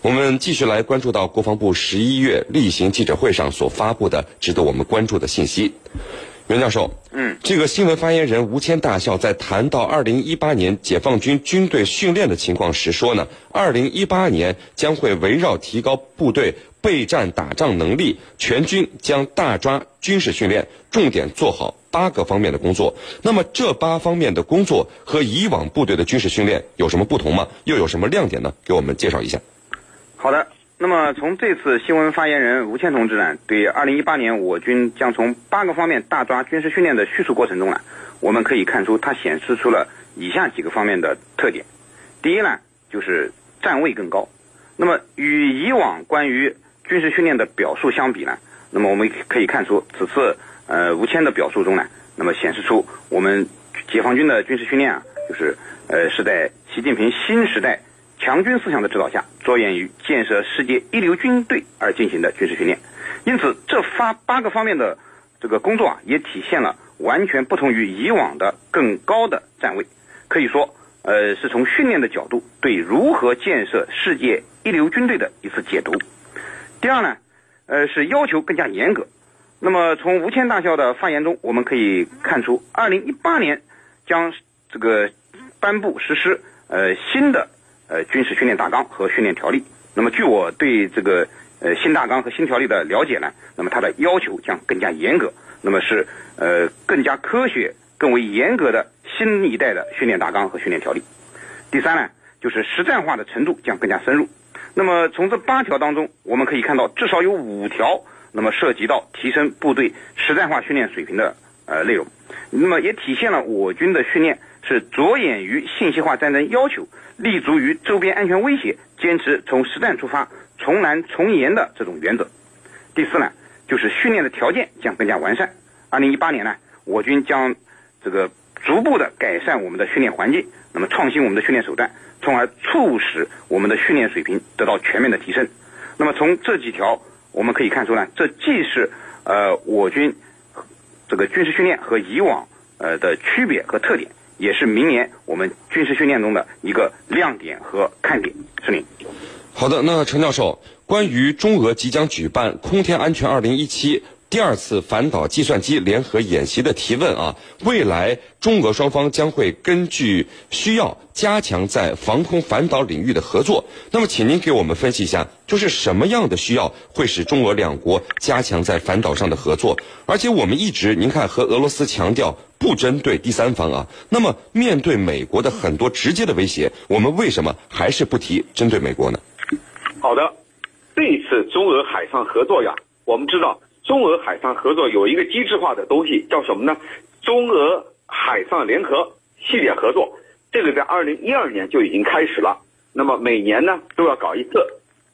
我们继续来关注到国防部十一月例行记者会上所发布的值得我们关注的信息。袁教授，嗯，这个新闻发言人吴谦大校在谈到二零一八年解放军军队训练的情况时说呢，二零一八年将会围绕提高部队备战打仗能力，全军将大抓军事训练，重点做好八个方面的工作。那么这八方面的工作和以往部队的军事训练有什么不同吗？又有什么亮点呢？给我们介绍一下。好的，那么从这次新闻发言人吴谦同志呢，对二零一八年我军将从八个方面大抓军事训练的叙述过程中呢，我们可以看出他显示出了以下几个方面的特点。第一呢，就是站位更高。那么与以往关于军事训练的表述相比呢，那么我们可以看出此次呃吴谦的表述中呢，那么显示出我们解放军的军事训练啊，就是呃是在习近平新时代。强军思想的指导下，着眼于建设世界一流军队而进行的军事训练，因此这发八个方面的这个工作啊，也体现了完全不同于以往的更高的站位。可以说，呃，是从训练的角度对如何建设世界一流军队的一次解读。第二呢，呃，是要求更加严格。那么从吴谦大校的发言中，我们可以看出，二零一八年将这个颁布实施呃新的。呃，军事训练大纲和训练条例。那么，据我对这个呃新大纲和新条例的了解呢，那么它的要求将更加严格，那么是呃更加科学、更为严格的新一代的训练大纲和训练条例。第三呢，就是实战化的程度将更加深入。那么从这八条当中，我们可以看到至少有五条，那么涉及到提升部队实战化训练水平的呃内容。那么也体现了我军的训练是着眼于信息化战争要求。立足于周边安全威胁，坚持从实战出发，从难从严的这种原则。第四呢，就是训练的条件将更加完善。二零一八年呢，我军将这个逐步的改善我们的训练环境，那么创新我们的训练手段，从而促使我们的训练水平得到全面的提升。那么从这几条我们可以看出呢，这既是呃我军这个军事训练和以往呃的区别和特点。也是明年我们军事训练中的一个亮点和看点。是您。好的，那陈教授，关于中俄即将举办空天安全2017第二次反导计算机联合演习的提问啊，未来中俄双方将会根据需要加强在防空反导领域的合作。那么，请您给我们分析一下，就是什么样的需要会使中俄两国加强在反导上的合作？而且我们一直您看和俄罗斯强调不针对第三方啊，那么面对美国的很多直接的威胁，我们为什么还是不提针对美国呢？好的，这一次中俄海上合作呀，我们知道。中俄海上合作有一个机制化的东西，叫什么呢？中俄海上联合系列合作，这个在二零一二年就已经开始了。那么每年呢都要搞一次，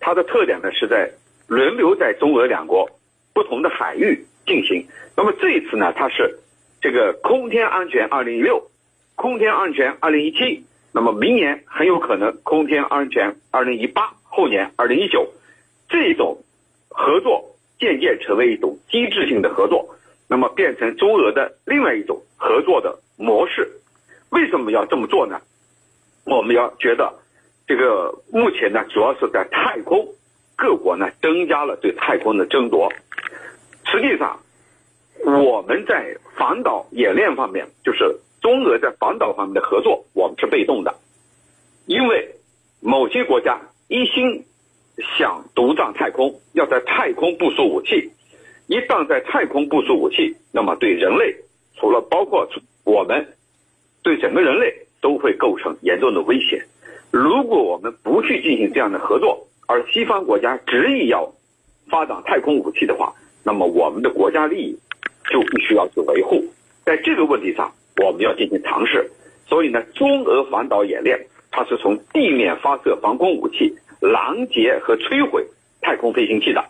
它的特点呢是在轮流在中俄两国不同的海域进行。那么这一次呢，它是这个空天安全二零一六，空天安全二零一七，那么明年很有可能空天安全二零一八，后年二零一九，这种合作。渐渐成为一种机制性的合作，那么变成中俄的另外一种合作的模式。为什么要这么做呢？我们要觉得，这个目前呢，主要是在太空，各国呢增加了对太空的争夺。实际上，我们在反导演练方面，就是中俄在反导方面的合作，我们是被动的，因为某些国家一心。想独占太空，要在太空部署武器。一旦在太空部署武器，那么对人类，除了包括我们，对整个人类都会构成严重的威胁。如果我们不去进行这样的合作，而西方国家执意要发展太空武器的话，那么我们的国家利益就必须要去维护。在这个问题上，我们要进行尝试。所以呢，中俄反导演练，它是从地面发射防空武器。拦截和摧毁太空飞行器的，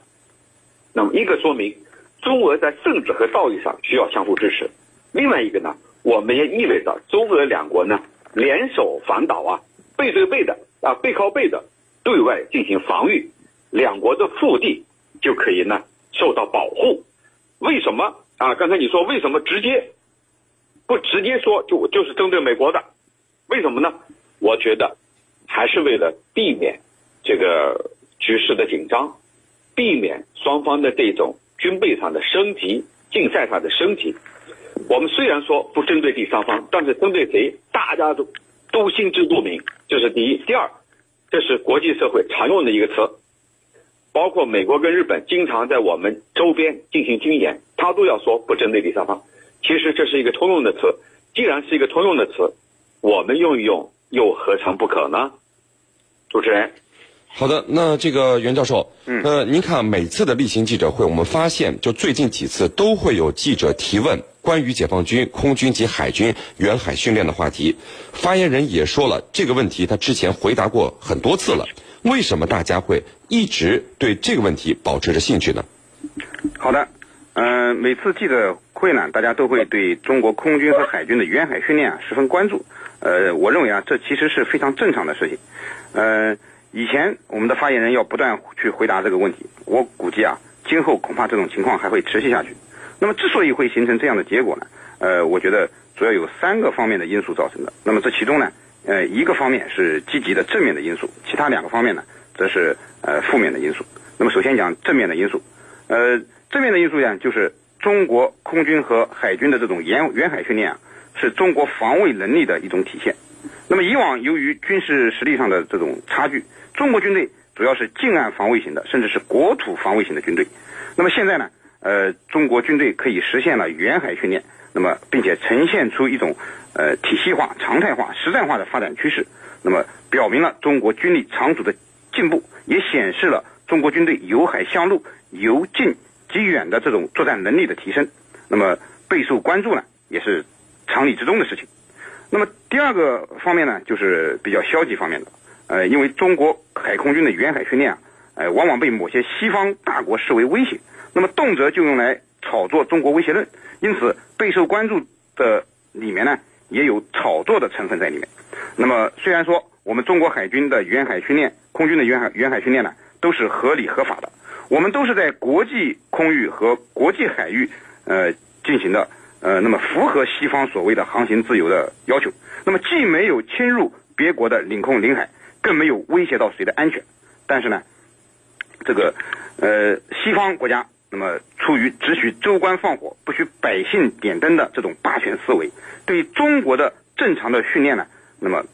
那么一个说明中俄在政治和道义上需要相互支持，另外一个呢，我们也意味着中俄两国呢联手反导啊，背对背的啊背靠背的对外进行防御，两国的腹地就可以呢受到保护。为什么啊？刚才你说为什么直接不直接说就就是针对美国的？为什么呢？我觉得还是为了避免。的紧张，避免双方的这种军备上的升级、竞赛上的升级。我们虽然说不针对第三方，但是针对谁，大家都都心知肚明。这是第一，第二，这是国际社会常用的一个词，包括美国跟日本经常在我们周边进行军演，他都要说不针对第三方。其实这是一个通用的词，既然是一个通用的词，我们用一用又何尝不可呢？主持人，好的，那这个袁教授，嗯，呃，您看每次的例行记者会，我们发现就最近几次都会有记者提问关于解放军空军及海军远海训练的话题，发言人也说了这个问题，他之前回答过很多次了，为什么大家会一直对这个问题保持着兴趣呢？好的，嗯，每次记者会呢，大家都会对中国空军和海军的远海训练啊十分关注，呃，我认为啊，这其实是非常正常的事情。呃，以前我们的发言人要不断去回答这个问题，我估计啊，今后恐怕这种情况还会持续下去。那么，之所以会形成这样的结果呢？呃，我觉得主要有三个方面的因素造成的。那么这其中呢，呃，一个方面是积极的正面的因素，其他两个方面呢，则是呃负面的因素。那么首先讲正面的因素，呃，正面的因素呢，就是中国空军和海军的这种远远海训练啊，是中国防卫能力的一种体现。那么以往由于军事实力上的这种差距，中国军队主要是近岸防卫型的，甚至是国土防卫型的军队。那么现在呢，呃，中国军队可以实现了远海训练，那么并且呈现出一种呃体系化、常态化、实战化的发展趋势。那么表明了中国军力长足的进步，也显示了中国军队由海向陆、由近及远的这种作战能力的提升。那么备受关注呢，也是常理之中的事情。那么第二个方面呢，就是比较消极方面的，呃，因为中国海空军的远海训练啊，呃，往往被某些西方大国视为威胁，那么动辄就用来炒作中国威胁论，因此备受关注的里面呢，也有炒作的成分在里面。那么虽然说我们中国海军的远海训练、空军的远海远海训练呢，都是合理合法的，我们都是在国际空域和国际海域呃进行的。呃，那么符合西方所谓的航行自由的要求，那么既没有侵入别国的领空领海，更没有威胁到谁的安全。但是呢，这个呃西方国家那么出于只许州官放火，不许百姓点灯的这种霸权思维，对中国的正常的训练呢，那么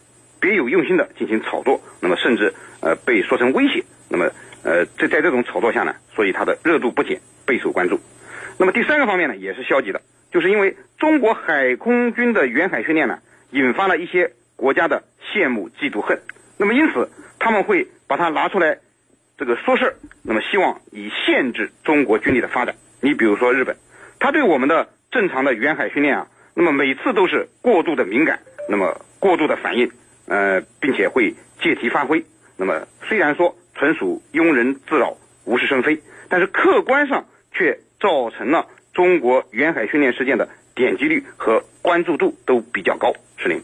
别有用心的进行炒作，那么甚至呃被说成威胁。那么呃在在这种炒作下呢，所以它的热度不减，备受关注。那么第三个方面呢，也是消极的。就是因为中国海空军的远海训练呢，引发了一些国家的羡慕、嫉妒、恨。那么因此他们会把它拿出来，这个说事儿。那么希望以限制中国军力的发展。你比如说日本，他对我们的正常的远海训练啊，那么每次都是过度的敏感，那么过度的反应，呃，并且会借题发挥。那么虽然说纯属庸人自扰、无事生非，但是客观上却造成了。中国远海训练事件的点击率和关注度都比较高。是林，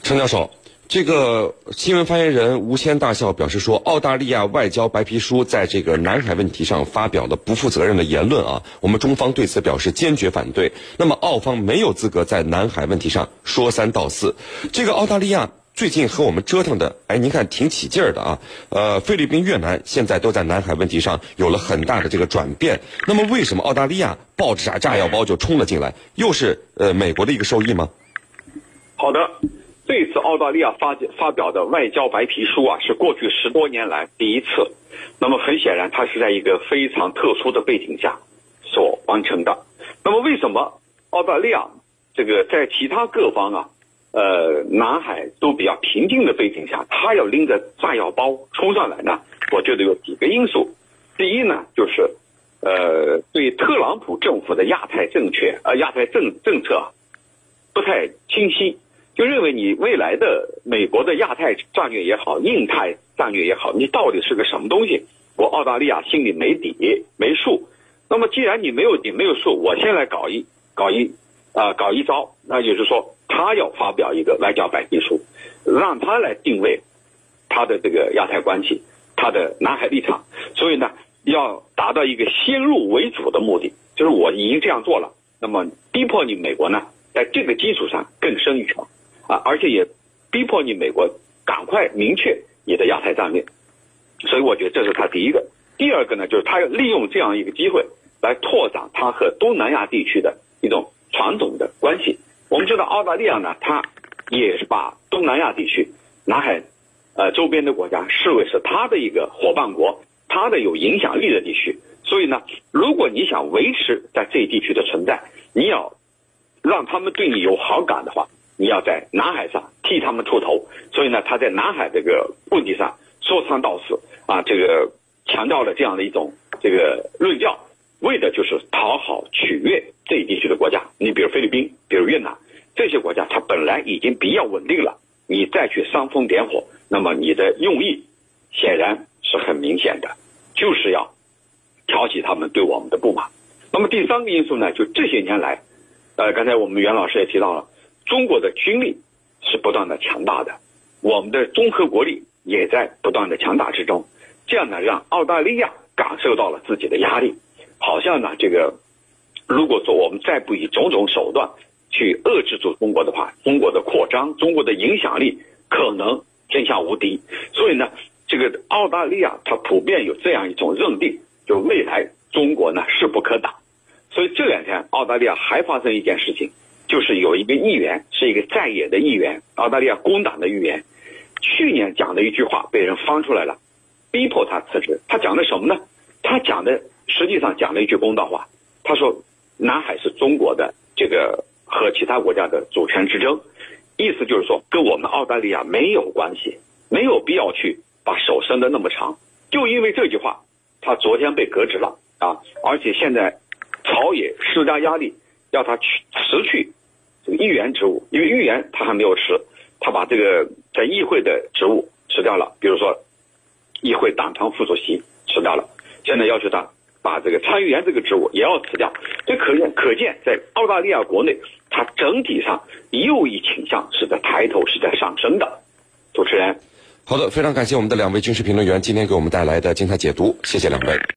陈教授，这个新闻发言人吴谦大校表示说，澳大利亚外交白皮书在这个南海问题上发表了不负责任的言论啊，我们中方对此表示坚决反对。那么澳方没有资格在南海问题上说三道四。这个澳大利亚。最近和我们折腾的，哎，您看挺起劲儿的啊。呃，菲律宾、越南现在都在南海问题上有了很大的这个转变。那么，为什么澳大利亚抱着啥炸药包就冲了进来？又是呃美国的一个受益吗？好的，这次澳大利亚发发表的外交白皮书啊，是过去十多年来第一次。那么很显然，它是在一个非常特殊的背景下所完成的。那么为什么澳大利亚这个在其他各方啊？呃，南海都比较平静的背景下，他要拎着炸药包冲上来呢？我觉得有几个因素。第一呢，就是呃，对特朗普政府的亚太政权呃亚太政政策不太清晰，就认为你未来的美国的亚太战略也好，印太战略也好，你到底是个什么东西？我澳大利亚心里没底没数。那么既然你没有底没有数，我先来搞一搞一啊搞一招，那就是说。他要发表一个外交白皮书，让他来定位他的这个亚太关系，他的南海立场。所以呢，要达到一个先入为主的目的，就是我已经这样做了，那么逼迫你美国呢，在这个基础上更胜一筹啊，而且也逼迫你美国赶快明确你的亚太战略。所以我觉得这是他第一个。第二个呢，就是他要利用这样一个机会来拓展他和东南亚地区的一种传统的关系。我们知道澳大利亚呢，它也是把东南亚地区、南海呃周边的国家视为是他的一个伙伴国，他的有影响力的地区。所以呢，如果你想维持在这一地区的存在，你要让他们对你有好感的话，你要在南海上替他们出头。所以呢，他在南海这个问题上说三道四啊，这个强调了这样的一种这个论调，为的就是讨好取悦这一地区的国家。你比如菲律宾，比如越南这些国家，它本来已经比较稳定了，你再去煽风点火，那么你的用意显然是很明显的，就是要。挑起他们对我们的不满。那么第三个因素呢，就这些年来，呃，刚才我们袁老师也提到了，中国的军力是不断的强大的，我们的综合国力也在不断的强大之中。这样呢，让澳大利亚感受到了自己的压力，好像呢，这个如果说我们再不以种种手段去遏制住中国的话，中国的扩张，中国的影响力可能天下无敌。所以呢，这个澳大利亚它普遍有这样一种认定。就未来中国呢势不可挡，所以这两天澳大利亚还发生一件事情，就是有一个议员是一个在野的议员，澳大利亚工党的议员，去年讲的一句话被人翻出来了，逼迫他辞职。他讲的什么呢？他讲的实际上讲了一句公道话，他说南海是中国的这个和其他国家的主权之争，意思就是说跟我们澳大利亚没有关系，没有必要去把手伸得那么长。就因为这句话。他昨天被革职了啊，而且现在朝野施加压力，要他去辞去这个议员职务，因为议员他还没有辞，他把这个在议会的职务辞掉了，比如说议会党团副主席辞掉了，现在要求他把这个参议员这个职务也要辞掉，这可见可见在澳大利亚国内，他整体上右翼倾向是在抬头，是在上升的。主持人。好的，非常感谢我们的两位军事评论员今天给我们带来的精彩解读，谢谢两位。